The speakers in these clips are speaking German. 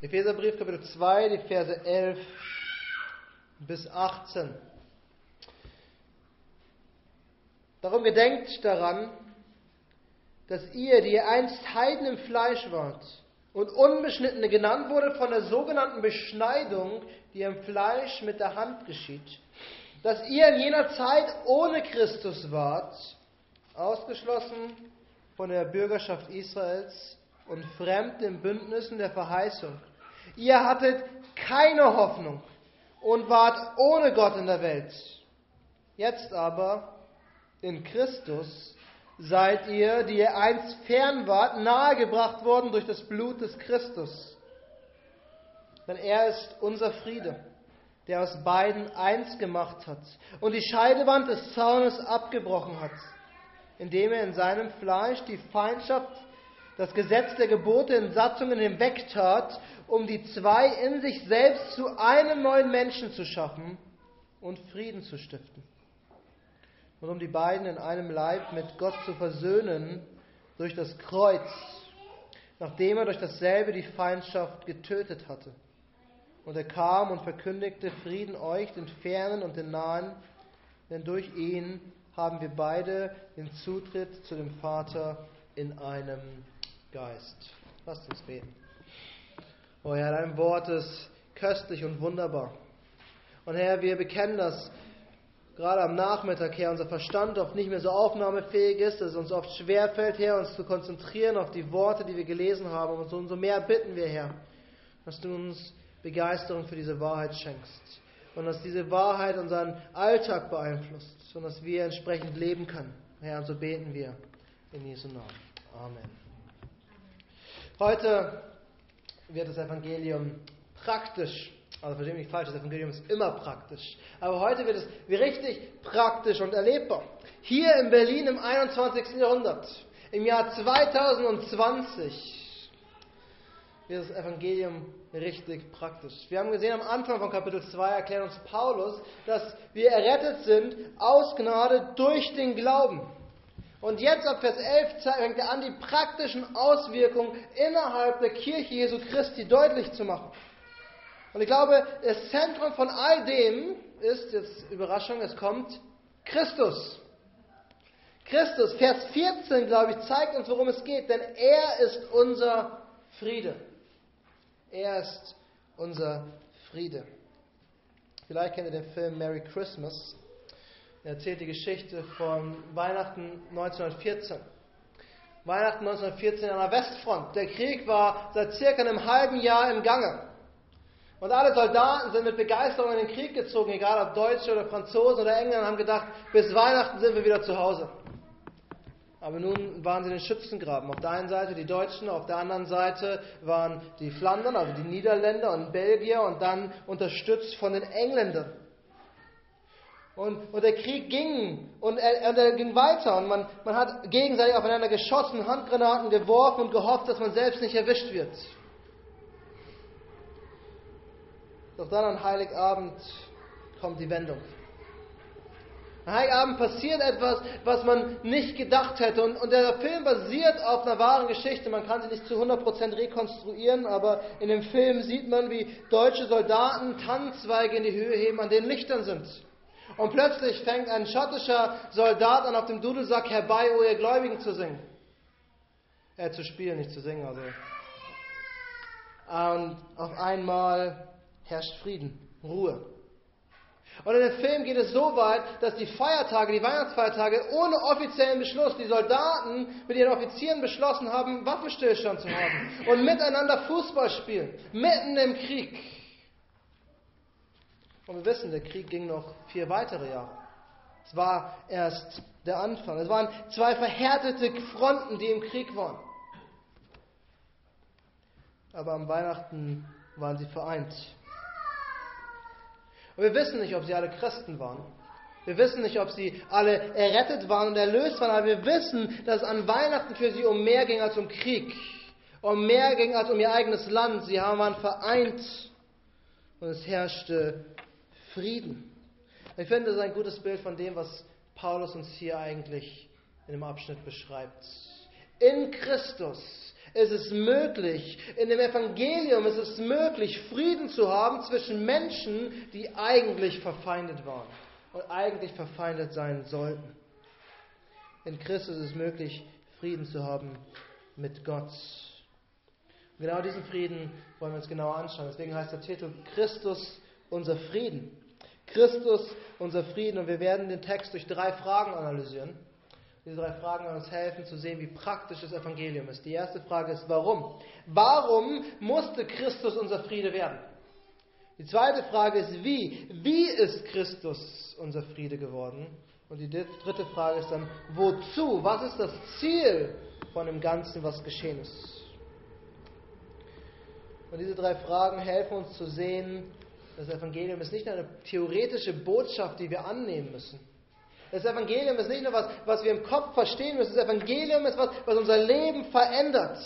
Epheserbrief Kapitel 2, die Verse 11 bis 18. Darum gedenkt daran, dass ihr, die ihr einst Heiden im Fleisch wart und Unbeschnittene genannt wurde von der sogenannten Beschneidung, die im Fleisch mit der Hand geschieht, dass ihr in jener Zeit ohne Christus wart, ausgeschlossen von der Bürgerschaft Israels und fremd den Bündnissen der Verheißung. Ihr hattet keine Hoffnung und wart ohne Gott in der Welt. Jetzt aber in Christus seid ihr, die ihr einst fern wart, nahegebracht worden durch das Blut des Christus. Denn er ist unser Friede, der aus beiden eins gemacht hat und die Scheidewand des Zaunes abgebrochen hat, indem er in seinem Fleisch die Feindschaft das Gesetz der Gebote in Satzungen hinwegtat, um die zwei in sich selbst zu einem neuen Menschen zu schaffen und Frieden zu stiften. Und um die beiden in einem Leib mit Gott zu versöhnen durch das Kreuz, nachdem er durch dasselbe die Feindschaft getötet hatte. Und er kam und verkündigte Frieden euch, den Fernen und den Nahen, denn durch ihn haben wir beide den Zutritt zu dem Vater in einem Geist. Lasst uns beten. Oh Herr, dein Wort ist köstlich und wunderbar. Und Herr, wir bekennen das gerade am Nachmittag, Herr, unser Verstand oft nicht mehr so aufnahmefähig ist, dass es uns oft schwerfällt, Herr, uns zu konzentrieren auf die Worte, die wir gelesen haben. Und umso mehr bitten wir, Herr, dass du uns Begeisterung für diese Wahrheit schenkst. Und dass diese Wahrheit unseren Alltag beeinflusst und dass wir entsprechend leben können. Herr, und so beten wir in Jesu Namen. Amen. Heute wird das Evangelium praktisch. Also verstehe mich nicht falsch, das Evangelium ist immer praktisch. Aber heute wird es richtig praktisch und erlebbar. Hier in Berlin im 21. Jahrhundert, im Jahr 2020, wird das Evangelium richtig praktisch. Wir haben gesehen am Anfang von Kapitel 2 erklärt uns Paulus, dass wir errettet sind aus Gnade durch den Glauben. Und jetzt ab Vers 11 fängt er an, die praktischen Auswirkungen innerhalb der Kirche Jesu Christi deutlich zu machen. Und ich glaube, das Zentrum von all dem ist, jetzt Überraschung, es kommt Christus. Christus, Vers 14, glaube ich, zeigt uns, worum es geht, denn er ist unser Friede. Er ist unser Friede. Vielleicht kennt ihr den Film Merry Christmas. Er erzählt die Geschichte von Weihnachten 1914. Weihnachten 1914 an der Westfront. Der Krieg war seit circa einem halben Jahr im Gange. Und alle Soldaten sind mit Begeisterung in den Krieg gezogen, egal ob Deutsche oder Franzosen oder Engländer, haben gedacht, bis Weihnachten sind wir wieder zu Hause. Aber nun waren sie in den Schützengraben. Auf der einen Seite die Deutschen, auf der anderen Seite waren die Flandern, also die Niederländer und Belgier und dann unterstützt von den Engländern. Und, und der Krieg ging und er, er ging weiter und man, man hat gegenseitig aufeinander geschossen, Handgranaten geworfen und gehofft, dass man selbst nicht erwischt wird. Doch dann an Heiligabend kommt die Wendung. An Heiligabend passiert etwas, was man nicht gedacht hätte. Und, und, der Film basiert auf einer wahren Geschichte. Man kann sie nicht zu 100% rekonstruieren, aber in dem Film sieht man, wie deutsche Soldaten Tannenzweige in die Höhe heben, an denen Lichtern sind. Und plötzlich fängt ein schottischer Soldat an, auf dem Dudelsack herbei, o ihr Gläubigen zu singen. Äh, zu spielen, nicht zu singen, also. Und auf einmal herrscht Frieden, Ruhe. Und in dem Film geht es so weit, dass die Feiertage, die Weihnachtsfeiertage, ohne offiziellen Beschluss, die Soldaten mit ihren Offizieren beschlossen haben, Waffenstillstand zu haben und miteinander Fußball spielen, mitten im Krieg. Und wir wissen, der Krieg ging noch vier weitere Jahre. Es war erst der Anfang. Es waren zwei verhärtete Fronten, die im Krieg waren. Aber am Weihnachten waren sie vereint. Und wir wissen nicht, ob sie alle Christen waren. Wir wissen nicht, ob sie alle errettet waren und erlöst waren, aber wir wissen, dass es an Weihnachten für sie um mehr ging als um Krieg. Um mehr ging als um ihr eigenes Land. Sie waren vereint und es herrschte Frieden. Ich finde, das ist ein gutes Bild von dem, was Paulus uns hier eigentlich in dem Abschnitt beschreibt. In Christus ist es möglich, in dem Evangelium ist es möglich, Frieden zu haben zwischen Menschen, die eigentlich verfeindet waren und eigentlich verfeindet sein sollten. In Christus ist es möglich, Frieden zu haben mit Gott. Genau diesen Frieden wollen wir uns genauer anschauen. Deswegen heißt der Titel Christus unser Frieden. Christus unser Frieden. Und wir werden den Text durch drei Fragen analysieren. Diese drei Fragen werden uns helfen zu sehen, wie praktisch das Evangelium ist. Die erste Frage ist, warum? Warum musste Christus unser Friede werden? Die zweite Frage ist, wie? Wie ist Christus unser Friede geworden? Und die dritte Frage ist dann, wozu? Was ist das Ziel von dem Ganzen, was geschehen ist? Und diese drei Fragen helfen uns zu sehen, das Evangelium ist nicht eine theoretische Botschaft, die wir annehmen müssen. Das Evangelium ist nicht nur was, was wir im Kopf verstehen müssen. Das Evangelium ist was, was unser Leben verändert.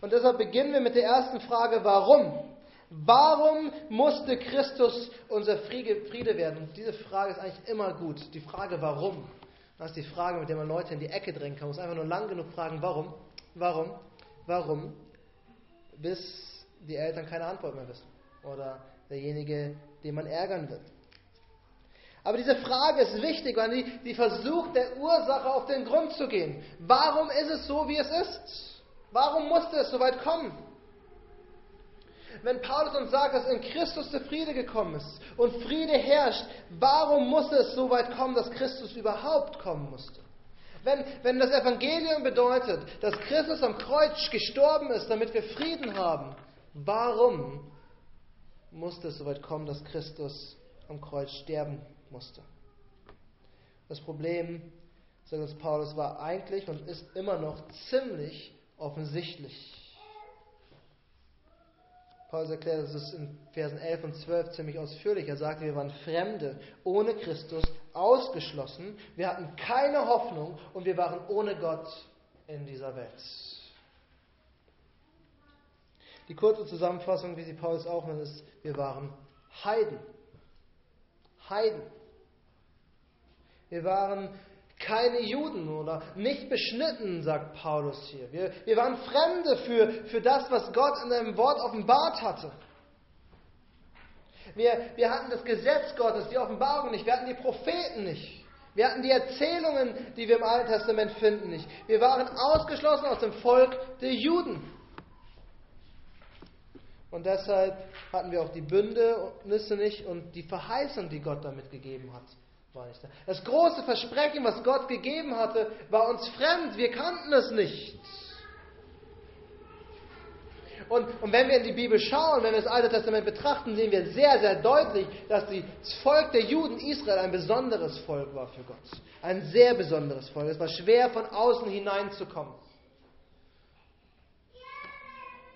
Und deshalb beginnen wir mit der ersten Frage, warum? Warum musste Christus unser Friede werden? Und diese Frage ist eigentlich immer gut. Die Frage, warum? Das ist die Frage, mit der man Leute in die Ecke drängen kann. Man muss einfach nur lang genug fragen, warum? Warum? Warum? Bis die Eltern keine Antwort mehr wissen. Oder derjenige, den man ärgern wird. Aber diese Frage ist wichtig, weil die, die versucht, der Ursache auf den Grund zu gehen. Warum ist es so, wie es ist? Warum musste es so weit kommen? Wenn Paulus uns sagt, dass in Christus der Friede gekommen ist und Friede herrscht, warum musste es so weit kommen, dass Christus überhaupt kommen musste? Wenn, wenn das Evangelium bedeutet, dass Christus am Kreuz gestorben ist, damit wir Frieden haben, warum musste es so weit kommen, dass Christus am Kreuz sterben musste? Das Problem, sagt Paulus, war eigentlich und ist immer noch ziemlich offensichtlich. Paulus erklärt es in Versen 11 und 12 ziemlich ausführlich. Er sagte, wir waren Fremde, ohne Christus, ausgeschlossen. Wir hatten keine Hoffnung und wir waren ohne Gott in dieser Welt. Die kurze Zusammenfassung, wie sie Paulus auch nennt, ist, wir waren Heiden. Heiden. Wir waren keine Juden oder nicht beschnitten, sagt Paulus hier. Wir, wir waren Fremde für, für das, was Gott in einem Wort offenbart hatte. Wir, wir hatten das Gesetz Gottes, die Offenbarung nicht. Wir hatten die Propheten nicht. Wir hatten die Erzählungen, die wir im Alten Testament finden, nicht. Wir waren ausgeschlossen aus dem Volk der Juden. Und deshalb hatten wir auch die Bündnisse nicht und die Verheißung, die Gott damit gegeben hat war nicht da. Das große Versprechen, was Gott gegeben hatte, war uns fremd. Wir kannten es nicht. Und, und, wenn wir in die Bibel schauen, wenn wir das Alte Testament betrachten, sehen wir sehr, sehr deutlich, dass das Volk der Juden Israel ein besonderes Volk war für Gott. Ein sehr besonderes Volk. Es war schwer, von außen hineinzukommen.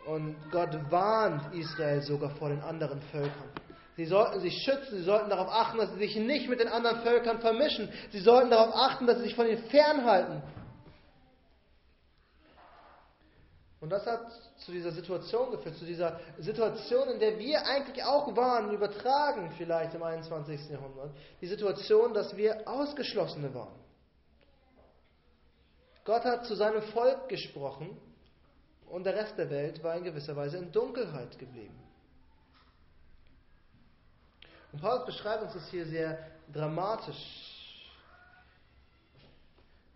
Und Gott warnt Israel sogar vor den anderen Völkern. Sie sollten sich schützen, sie sollten darauf achten, dass sie sich nicht mit den anderen Völkern vermischen. Sie sollten darauf achten, dass sie sich von ihnen fernhalten. Und das hat zu dieser Situation geführt, zu dieser Situation, in der wir eigentlich auch waren, übertragen vielleicht im 21. Jahrhundert. Die Situation, dass wir Ausgeschlossene waren. Gott hat zu seinem Volk gesprochen und der Rest der Welt war in gewisser Weise in Dunkelheit geblieben. Und Paulus beschreibt uns das hier sehr dramatisch.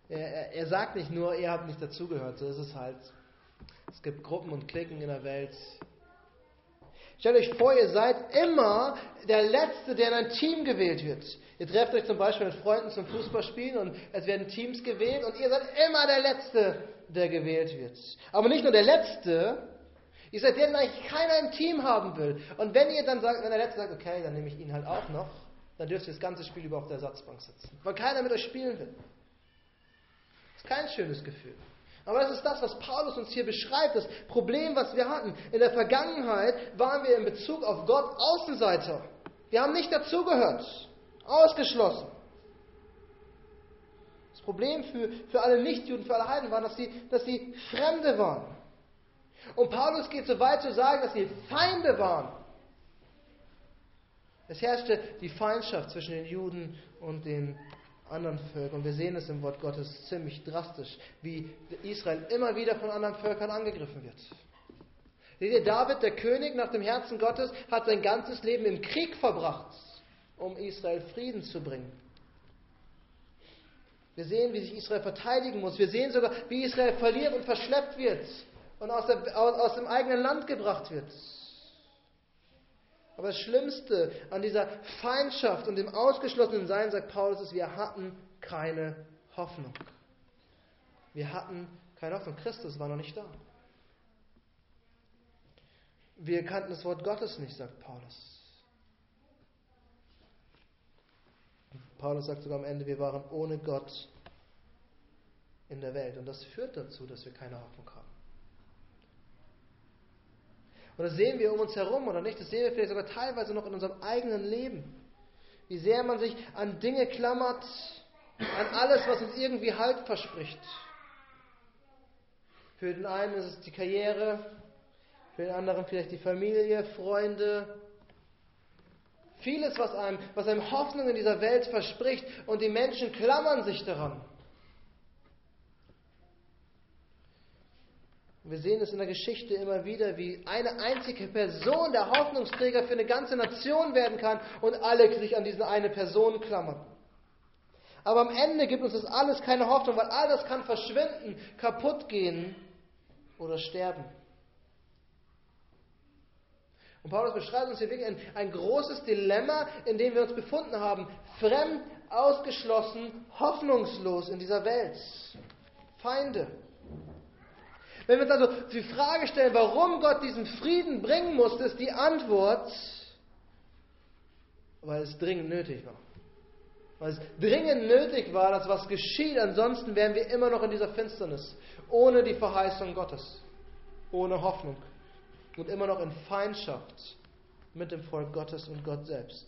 Er, er, er sagt nicht nur, ihr habt nicht dazugehört, so ist es halt. Es gibt Gruppen und Klicken in der Welt. Stellt euch vor, ihr seid immer der Letzte, der in ein Team gewählt wird. Ihr trefft euch zum Beispiel mit Freunden zum Fußballspielen und es werden Teams gewählt und ihr seid immer der Letzte, der gewählt wird. Aber nicht nur der Letzte, Ihr seid der, den eigentlich keiner im Team haben will. Und wenn ihr dann sagt, wenn der Letzte sagt, okay, dann nehme ich ihn halt auch noch, dann dürft ihr das ganze Spiel über auf der Ersatzbank sitzen. Weil keiner mit euch spielen will. Das ist kein schönes Gefühl. Aber das ist das, was Paulus uns hier beschreibt, das Problem, was wir hatten. In der Vergangenheit waren wir in Bezug auf Gott Außenseiter. Wir haben nicht dazugehört. Ausgeschlossen. Das Problem für, für alle Nichtjuden, für alle Heiden war, dass sie, dass sie Fremde waren. Und Paulus geht so weit zu sagen, dass sie Feinde waren. Es herrschte die Feindschaft zwischen den Juden und den anderen Völkern. Und wir sehen es im Wort Gottes ziemlich drastisch, wie Israel immer wieder von anderen Völkern angegriffen wird. Seht ihr, David, der König nach dem Herzen Gottes, hat sein ganzes Leben im Krieg verbracht, um Israel Frieden zu bringen. Wir sehen, wie sich Israel verteidigen muss. Wir sehen sogar, wie Israel verliert und verschleppt wird und aus, der, aus dem eigenen Land gebracht wird. Aber das Schlimmste an dieser Feindschaft und dem ausgeschlossenen Sein, sagt Paulus, ist, wir hatten keine Hoffnung. Wir hatten keine Hoffnung. Christus war noch nicht da. Wir kannten das Wort Gottes nicht, sagt Paulus. Paulus sagt sogar am Ende, wir waren ohne Gott in der Welt. Und das führt dazu, dass wir keine Hoffnung haben. Und das sehen wir um uns herum, oder nicht? Das sehen wir vielleicht sogar teilweise noch in unserem eigenen Leben. Wie sehr man sich an Dinge klammert, an alles, was uns irgendwie Halt verspricht. Für den einen ist es die Karriere, für den anderen vielleicht die Familie, Freunde. Vieles, was einem, was einem Hoffnung in dieser Welt verspricht und die Menschen klammern sich daran. Wir sehen es in der Geschichte immer wieder, wie eine einzige Person der Hoffnungsträger für eine ganze Nation werden kann und alle sich an diese eine Person klammern. Aber am Ende gibt uns das alles keine Hoffnung, weil all das kann verschwinden, kaputt gehen oder sterben. Und Paulus beschreibt uns hier wirklich ein, ein großes Dilemma, in dem wir uns befunden haben. Fremd, ausgeschlossen, hoffnungslos in dieser Welt. Feinde. Wenn wir uns also die Frage stellen, warum Gott diesen Frieden bringen musste, ist die Antwort, weil es dringend nötig war. Weil es dringend nötig war, dass was geschieht, ansonsten wären wir immer noch in dieser Finsternis, ohne die Verheißung Gottes, ohne Hoffnung und immer noch in Feindschaft mit dem Volk Gottes und Gott selbst.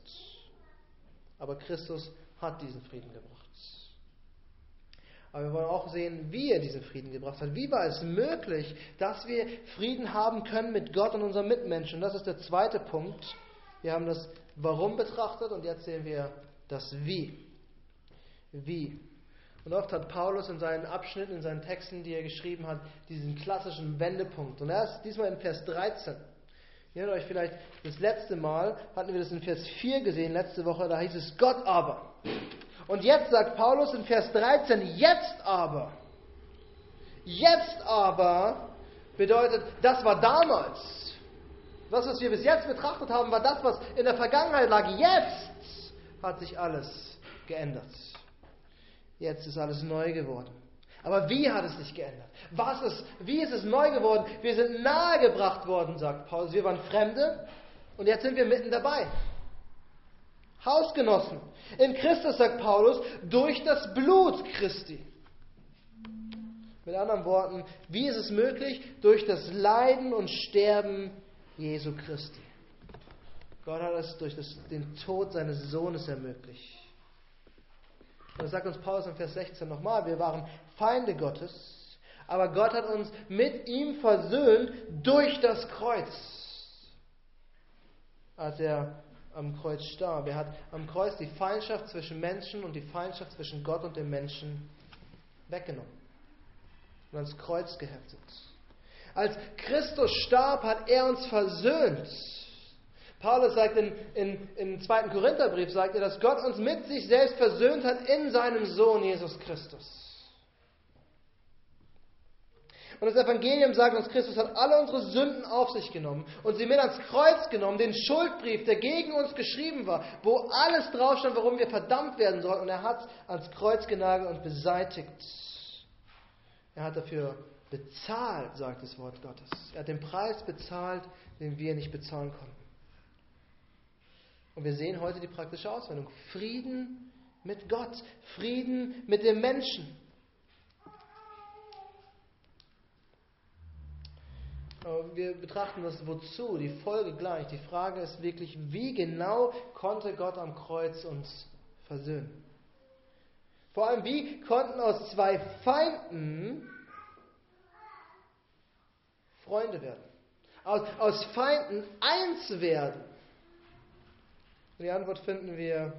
Aber Christus hat diesen Frieden gebracht. Aber wir wollen auch sehen, wie er diesen Frieden gebracht hat. Wie war es möglich, dass wir Frieden haben können mit Gott und unseren Mitmenschen? Das ist der zweite Punkt. Wir haben das Warum betrachtet und jetzt sehen wir das Wie. Wie. Und oft hat Paulus in seinen Abschnitten, in seinen Texten, die er geschrieben hat, diesen klassischen Wendepunkt. Und er ist diesmal in Vers 13. Ihr erinnert euch vielleicht, das letzte Mal hatten wir das in Vers 4 gesehen, letzte Woche, da hieß es Gott aber. Und jetzt sagt Paulus in Vers 13, jetzt aber. Jetzt aber bedeutet, das war damals. Das, was wir bis jetzt betrachtet haben, war das, was in der Vergangenheit lag. Jetzt hat sich alles geändert. Jetzt ist alles neu geworden. Aber wie hat es sich geändert? Was ist, wie ist es neu geworden? Wir sind nahegebracht worden, sagt Paulus. Wir waren Fremde und jetzt sind wir mitten dabei. Hausgenossen. In Christus, sagt Paulus, durch das Blut Christi. Mit anderen Worten, wie ist es möglich? Durch das Leiden und Sterben Jesu Christi. Gott hat es durch das, den Tod seines Sohnes ermöglicht. Das sagt uns Paulus in Vers 16 nochmal, wir waren Feinde Gottes, aber Gott hat uns mit ihm versöhnt durch das Kreuz. Als er am Kreuz starb. Er hat am Kreuz die Feindschaft zwischen Menschen und die Feindschaft zwischen Gott und dem Menschen weggenommen und ans Kreuz geheftet. Als Christus starb, hat er uns versöhnt Paulus sagt in, in, im zweiten Korintherbrief, sagt er, dass Gott uns mit sich selbst versöhnt hat in seinem Sohn Jesus Christus. Und das Evangelium sagt uns, Christus hat alle unsere Sünden auf sich genommen und sie mit ans Kreuz genommen, den Schuldbrief, der gegen uns geschrieben war, wo alles drauf stand, warum wir verdammt werden sollten. Und er hat ans Kreuz genagelt und beseitigt. Er hat dafür bezahlt, sagt das Wort Gottes. Er hat den Preis bezahlt, den wir nicht bezahlen konnten. Und wir sehen heute die praktische Auswendung. Frieden mit Gott, Frieden mit dem Menschen. Wir betrachten das wozu, die Folge gleich. Die Frage ist wirklich, wie genau konnte Gott am Kreuz uns versöhnen? Vor allem, wie konnten aus zwei Feinden Freunde werden? Aus, aus Feinden eins werden. Und die Antwort finden wir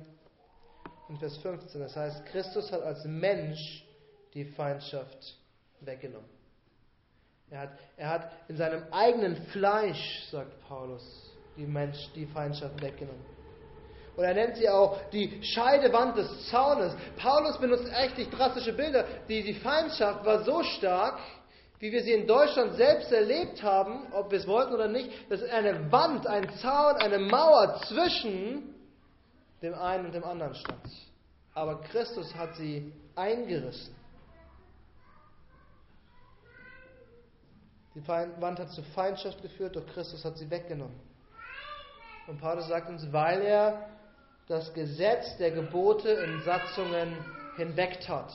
in Vers 15. Das heißt, Christus hat als Mensch die Feindschaft weggenommen. Er hat, er hat in seinem eigenen Fleisch, sagt Paulus, die, Mensch, die Feindschaft weggenommen. Und er nennt sie auch die Scheidewand des Zaunes. Paulus benutzt echt drastische Bilder. Die, die Feindschaft war so stark, wie wir sie in Deutschland selbst erlebt haben, ob wir es wollten oder nicht, dass eine Wand, ein Zaun, eine Mauer zwischen dem einen und dem anderen stand. Aber Christus hat sie eingerissen. Die Wand hat zu Feindschaft geführt, doch Christus hat sie weggenommen. Und Paulus sagt uns, weil er das Gesetz der Gebote in Satzungen hinwegtat.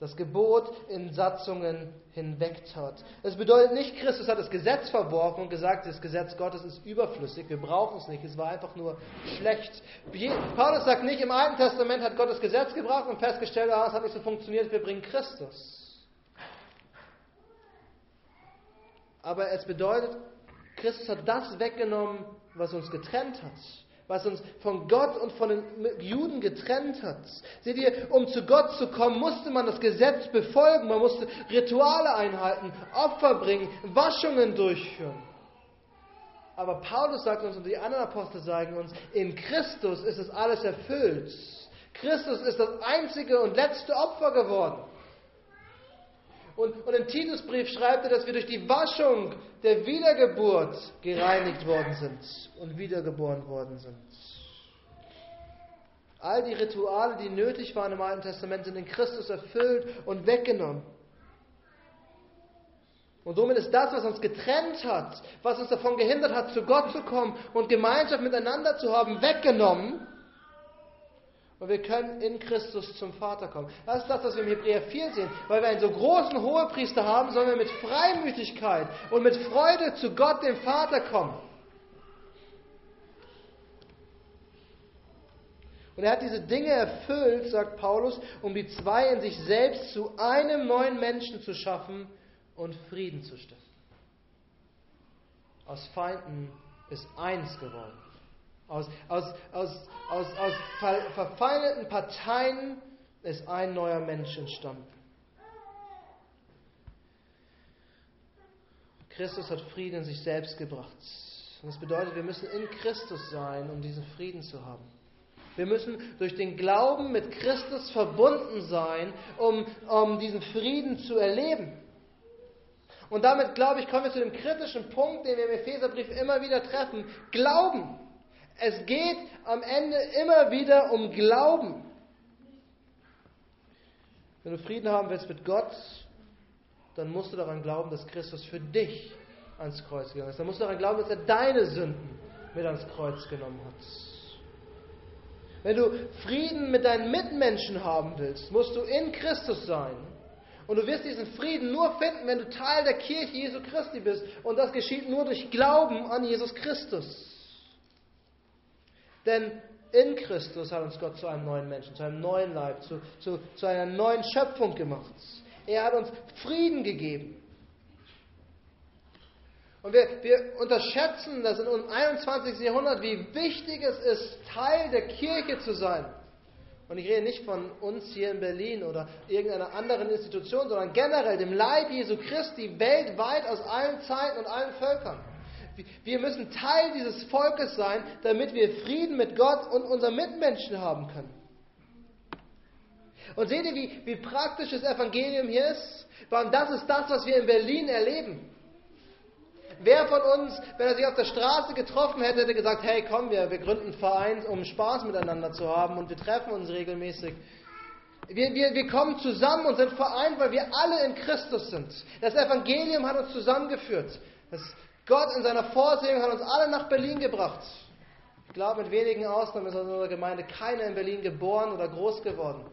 Das Gebot in Satzungen hinwegtat. Es bedeutet nicht, Christus hat das Gesetz verworfen und gesagt, das Gesetz Gottes ist überflüssig, wir brauchen es nicht, es war einfach nur schlecht. Paulus sagt nicht, im Alten Testament hat Gott das Gesetz gebracht und festgestellt, ah, es hat nicht so funktioniert, wir bringen Christus. Aber es bedeutet, Christus hat das weggenommen, was uns getrennt hat. Was uns von Gott und von den Juden getrennt hat. Seht ihr, um zu Gott zu kommen, musste man das Gesetz befolgen. Man musste Rituale einhalten, Opfer bringen, Waschungen durchführen. Aber Paulus sagt uns und die anderen Apostel sagen uns, in Christus ist es alles erfüllt. Christus ist das einzige und letzte Opfer geworden. Und, und im Titusbrief schreibt er, dass wir durch die Waschung der Wiedergeburt gereinigt worden sind und wiedergeboren worden sind. All die Rituale, die nötig waren im Alten Testament, sind in Christus erfüllt und weggenommen. Und somit ist das, was uns getrennt hat, was uns davon gehindert hat, zu Gott zu kommen und Gemeinschaft miteinander zu haben, weggenommen. Und wir können in Christus zum Vater kommen. Das ist das, was wir im Hebräer 4 sehen. Weil wir einen so großen Hohepriester haben, sollen wir mit Freimütigkeit und mit Freude zu Gott, dem Vater, kommen. Und er hat diese Dinge erfüllt, sagt Paulus, um die zwei in sich selbst zu einem neuen Menschen zu schaffen und Frieden zu stiften. Aus Feinden ist eins geworden. Aus, aus, aus, aus, aus verfeindeten Parteien ist ein neuer Mensch entstanden. Christus hat Frieden in sich selbst gebracht. Und das bedeutet, wir müssen in Christus sein, um diesen Frieden zu haben. Wir müssen durch den Glauben mit Christus verbunden sein, um, um diesen Frieden zu erleben. Und damit, glaube ich, kommen wir zu dem kritischen Punkt, den wir im Epheserbrief immer wieder treffen. Glauben. Es geht am Ende immer wieder um Glauben. Wenn du Frieden haben willst mit Gott, dann musst du daran glauben, dass Christus für dich ans Kreuz gegangen ist. Dann musst du daran glauben, dass er deine Sünden mit ans Kreuz genommen hat. Wenn du Frieden mit deinen Mitmenschen haben willst, musst du in Christus sein. Und du wirst diesen Frieden nur finden, wenn du Teil der Kirche Jesu Christi bist. Und das geschieht nur durch Glauben an Jesus Christus. Denn in Christus hat uns Gott zu einem neuen Menschen, zu einem neuen Leib, zu, zu, zu einer neuen Schöpfung gemacht. Er hat uns Frieden gegeben. Und wir, wir unterschätzen das in im 21. Jahrhundert, wie wichtig es ist, Teil der Kirche zu sein. Und ich rede nicht von uns hier in Berlin oder irgendeiner anderen Institution, sondern generell dem Leib Jesu Christi weltweit aus allen Zeiten und allen Völkern. Wir müssen Teil dieses Volkes sein, damit wir Frieden mit Gott und unseren Mitmenschen haben können. Und seht ihr, wie, wie praktisch das Evangelium hier ist? Und das ist das, was wir in Berlin erleben. Wer von uns, wenn er sich auf der Straße getroffen hätte, hätte gesagt, hey, komm, wir, wir gründen einen Verein, um Spaß miteinander zu haben und wir treffen uns regelmäßig. Wir, wir, wir kommen zusammen und sind vereint, weil wir alle in Christus sind. Das Evangelium hat uns zusammengeführt. Das Gott in seiner Vorsehung hat uns alle nach Berlin gebracht. Ich glaube, mit wenigen Ausnahmen ist in unserer Gemeinde keiner in Berlin geboren oder groß geworden.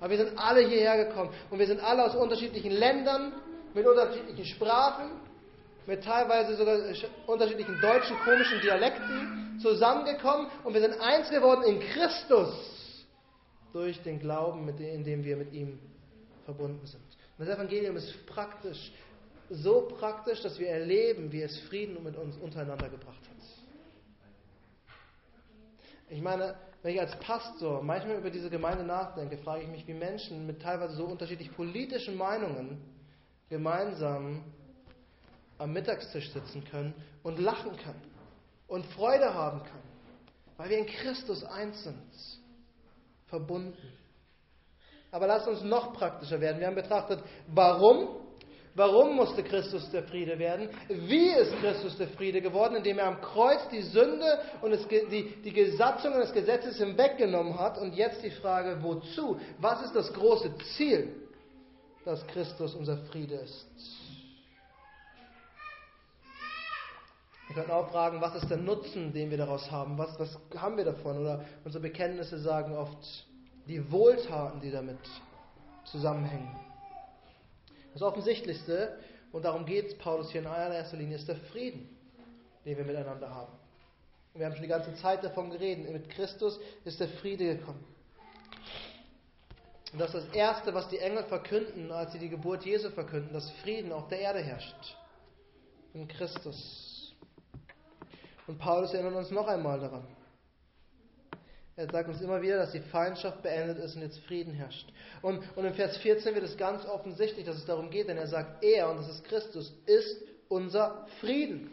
Aber wir sind alle hierher gekommen und wir sind alle aus unterschiedlichen Ländern, mit unterschiedlichen Sprachen, mit teilweise sogar unterschiedlichen deutschen komischen Dialekten zusammengekommen und wir sind eins geworden in Christus durch den Glauben, in dem wir mit ihm verbunden sind. Und das Evangelium ist praktisch so praktisch, dass wir erleben, wie es Frieden mit uns untereinander gebracht hat. Ich meine, wenn ich als Pastor manchmal über diese Gemeinde nachdenke, frage ich mich, wie Menschen mit teilweise so unterschiedlich politischen Meinungen gemeinsam am Mittagstisch sitzen können und lachen können und Freude haben können, weil wir in Christus eins sind, verbunden. Aber lasst uns noch praktischer werden. Wir haben betrachtet, warum Warum musste Christus der Friede werden? Wie ist Christus der Friede geworden? Indem er am Kreuz die Sünde und das, die, die Gesatzungen des Gesetzes hinweggenommen hat. Und jetzt die Frage, wozu? Was ist das große Ziel, dass Christus unser Friede ist? Wir können auch fragen, was ist der Nutzen, den wir daraus haben? Was, was haben wir davon? Oder unsere Bekenntnisse sagen oft die Wohltaten, die damit zusammenhängen. Das Offensichtlichste, und darum geht es Paulus hier in allererster Linie, ist der Frieden, den wir miteinander haben. Und wir haben schon die ganze Zeit davon geredet. Mit Christus ist der Friede gekommen. Und das ist das Erste, was die Engel verkünden, als sie die Geburt Jesu verkünden, dass Frieden auf der Erde herrscht. In Christus. Und Paulus erinnert uns noch einmal daran. Er sagt uns immer wieder, dass die Feindschaft beendet ist und jetzt Frieden herrscht. Und, und in Vers 14 wird es ganz offensichtlich, dass es darum geht, denn er sagt, er, und das ist Christus, ist unser Frieden.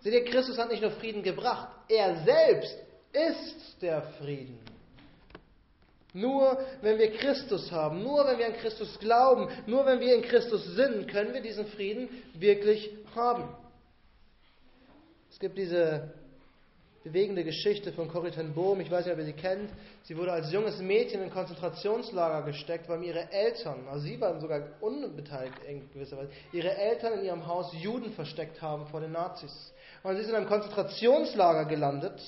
Seht ihr, Christus hat nicht nur Frieden gebracht, er selbst ist der Frieden. Nur wenn wir Christus haben, nur wenn wir an Christus glauben, nur wenn wir in Christus sind, können wir diesen Frieden wirklich haben. Es gibt diese bewegende Geschichte von Corrie ten Boom. Ich weiß nicht, ob ihr sie kennt. Sie wurde als junges Mädchen in Konzentrationslager gesteckt, weil ihre Eltern, also sie waren sogar unbeteiligt in gewisser Weise, ihre Eltern in ihrem Haus Juden versteckt haben vor den Nazis. Und sie ist in einem Konzentrationslager gelandet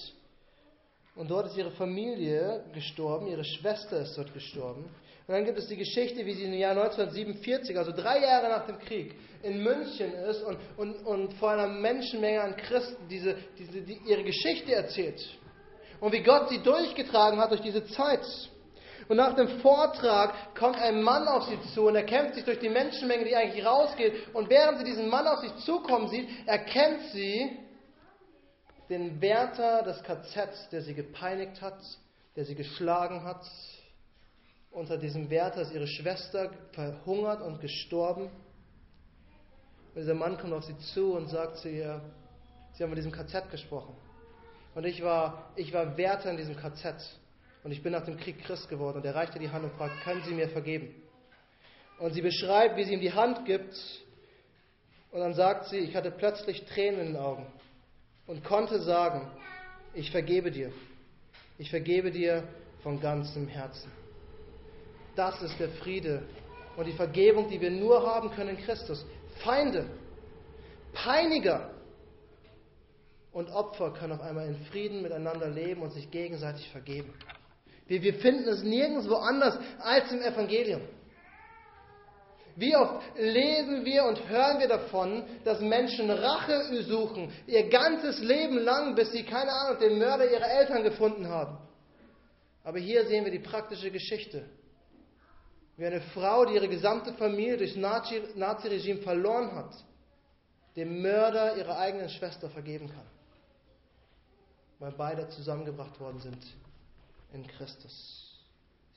und dort ist ihre Familie gestorben, ihre Schwester ist dort gestorben. Und dann gibt es die Geschichte, wie sie im Jahr 1947, also drei Jahre nach dem Krieg, in München ist und, und, und vor einer Menschenmenge an Christen diese, diese, die, ihre Geschichte erzählt. Und wie Gott sie durchgetragen hat durch diese Zeit. Und nach dem Vortrag kommt ein Mann auf sie zu und er kämpft sich durch die Menschenmenge, die eigentlich rausgeht. Und während sie diesen Mann auf sich zukommen sieht, erkennt sie den Wärter des KZs, der sie gepeinigt hat, der sie geschlagen hat, unter diesem Wärter ist ihre Schwester verhungert und gestorben. Und dieser Mann kommt auf sie zu und sagt zu ihr, sie haben mit diesem KZ gesprochen. Und ich war, ich war Wärter in diesem KZ. Und ich bin nach dem Krieg Christ geworden. Und er reichte die Hand und fragt, können Sie mir vergeben? Und sie beschreibt, wie sie ihm die Hand gibt. Und dann sagt sie, ich hatte plötzlich Tränen in den Augen und konnte sagen, ich vergebe dir. Ich vergebe dir von ganzem Herzen. Das ist der Friede und die Vergebung, die wir nur haben können in Christus. Feinde, Peiniger und Opfer können auf einmal in Frieden miteinander leben und sich gegenseitig vergeben. Wir, finden es nirgendwo anders als im Evangelium. Wie oft lesen wir und hören wir davon, dass Menschen Rache suchen, ihr ganzes Leben lang, bis sie, keine Ahnung, den Mörder ihrer Eltern gefunden haben. Aber hier sehen wir die praktische Geschichte. Wie eine Frau, die ihre gesamte Familie durch Nazi-Regime verloren hat, dem Mörder ihrer eigenen Schwester vergeben kann. Weil beide zusammengebracht worden sind in Christus.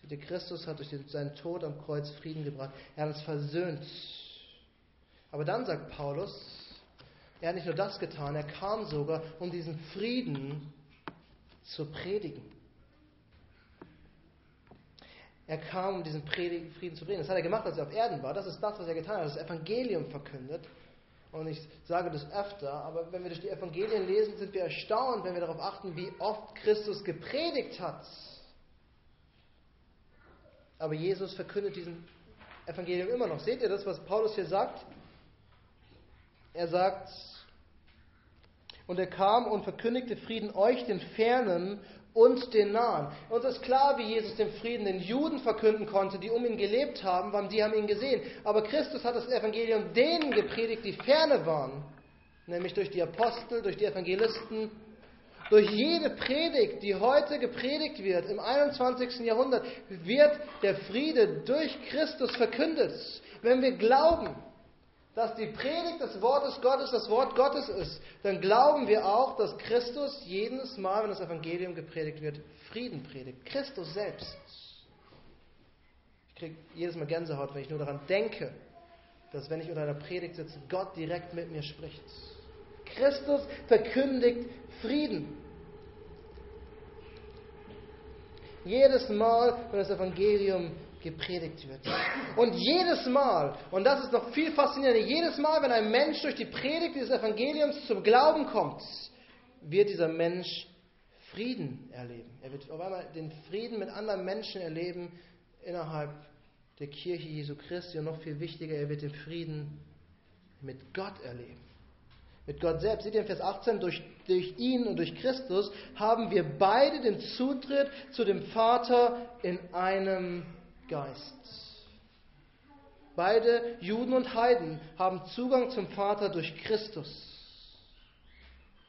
Ihr, Christus hat durch seinen Tod am Kreuz Frieden gebracht. Er hat uns versöhnt. Aber dann sagt Paulus, er hat nicht nur das getan, er kam sogar, um diesen Frieden zu predigen. Er kam, um diesen Frieden zu predigen. Das hat er gemacht, als er auf Erden war. Das ist das, was er getan hat. Das Evangelium verkündet. Und ich sage das öfter, aber wenn wir durch die Evangelien lesen, sind wir erstaunt, wenn wir darauf achten, wie oft Christus gepredigt hat. Aber Jesus verkündet diesen Evangelium immer noch. Seht ihr das, was Paulus hier sagt? Er sagt, und er kam und verkündigte Frieden euch, den Fernen und den Nahen. Uns ist klar, wie Jesus den Frieden den Juden verkünden konnte, die um ihn gelebt haben, weil die haben ihn gesehen. Aber Christus hat das Evangelium denen gepredigt, die ferne waren, nämlich durch die Apostel, durch die Evangelisten durch jede Predigt, die heute gepredigt wird im 21. Jahrhundert, wird der Friede durch Christus verkündet. Wenn wir glauben, dass die Predigt des Wortes Gottes das Wort Gottes ist, dann glauben wir auch, dass Christus jedes Mal, wenn das Evangelium gepredigt wird, Frieden predigt. Christus selbst. Ich kriege jedes Mal Gänsehaut, wenn ich nur daran denke, dass wenn ich unter einer Predigt sitze, Gott direkt mit mir spricht. Christus verkündigt Frieden. Jedes Mal, wenn das Evangelium gepredigt wird. Und jedes Mal, und das ist noch viel faszinierender, jedes Mal, wenn ein Mensch durch die Predigt dieses Evangeliums zum Glauben kommt, wird dieser Mensch Frieden erleben. Er wird auf einmal den Frieden mit anderen Menschen erleben innerhalb der Kirche Jesu Christi und noch viel wichtiger, er wird den Frieden mit Gott erleben. Mit Gott selbst. Seht ihr in Vers 18, durch, durch ihn und durch Christus haben wir beide den Zutritt zu dem Vater in einem Geist. Beide Juden und Heiden haben Zugang zum Vater durch Christus.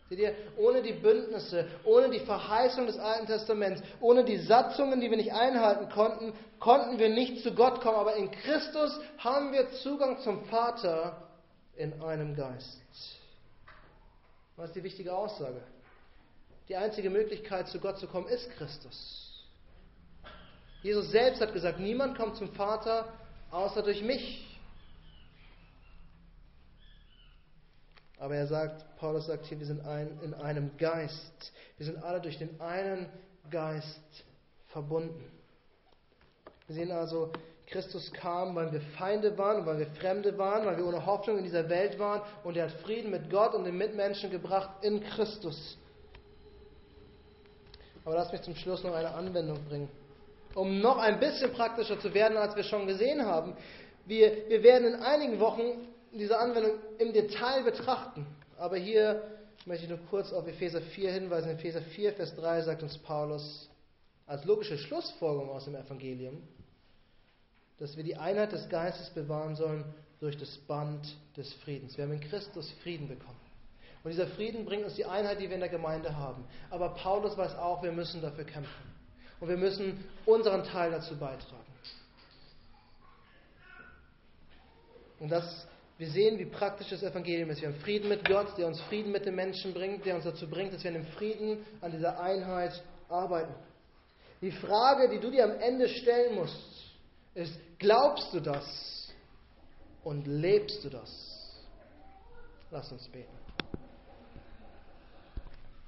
Seht ihr, ohne die Bündnisse, ohne die Verheißung des Alten Testaments, ohne die Satzungen, die wir nicht einhalten konnten, konnten wir nicht zu Gott kommen. Aber in Christus haben wir Zugang zum Vater in einem Geist. Was ist die wichtige Aussage? Die einzige Möglichkeit, zu Gott zu kommen, ist Christus. Jesus selbst hat gesagt, niemand kommt zum Vater außer durch mich. Aber er sagt, Paulus sagt hier, wir sind ein, in einem Geist. Wir sind alle durch den einen Geist verbunden. Wir sehen also, Christus kam, weil wir Feinde waren und weil wir Fremde waren, weil wir ohne Hoffnung in dieser Welt waren und er hat Frieden mit Gott und den Mitmenschen gebracht in Christus. Aber lass mich zum Schluss noch eine Anwendung bringen um noch ein bisschen praktischer zu werden, als wir schon gesehen haben. Wir, wir werden in einigen Wochen diese Anwendung im Detail betrachten. Aber hier möchte ich nur kurz auf Epheser 4 hinweisen. In Epheser 4, Vers 3 sagt uns Paulus als logische Schlussfolgerung aus dem Evangelium, dass wir die Einheit des Geistes bewahren sollen durch das Band des Friedens. Wir haben in Christus Frieden bekommen. Und dieser Frieden bringt uns die Einheit, die wir in der Gemeinde haben. Aber Paulus weiß auch, wir müssen dafür kämpfen. Und wir müssen unseren Teil dazu beitragen. Und das, wir sehen, wie praktisch das Evangelium ist. Wir haben Frieden mit Gott, der uns Frieden mit den Menschen bringt, der uns dazu bringt, dass wir in dem Frieden an dieser Einheit arbeiten. Die Frage, die du dir am Ende stellen musst, ist, glaubst du das und lebst du das? Lass uns beten.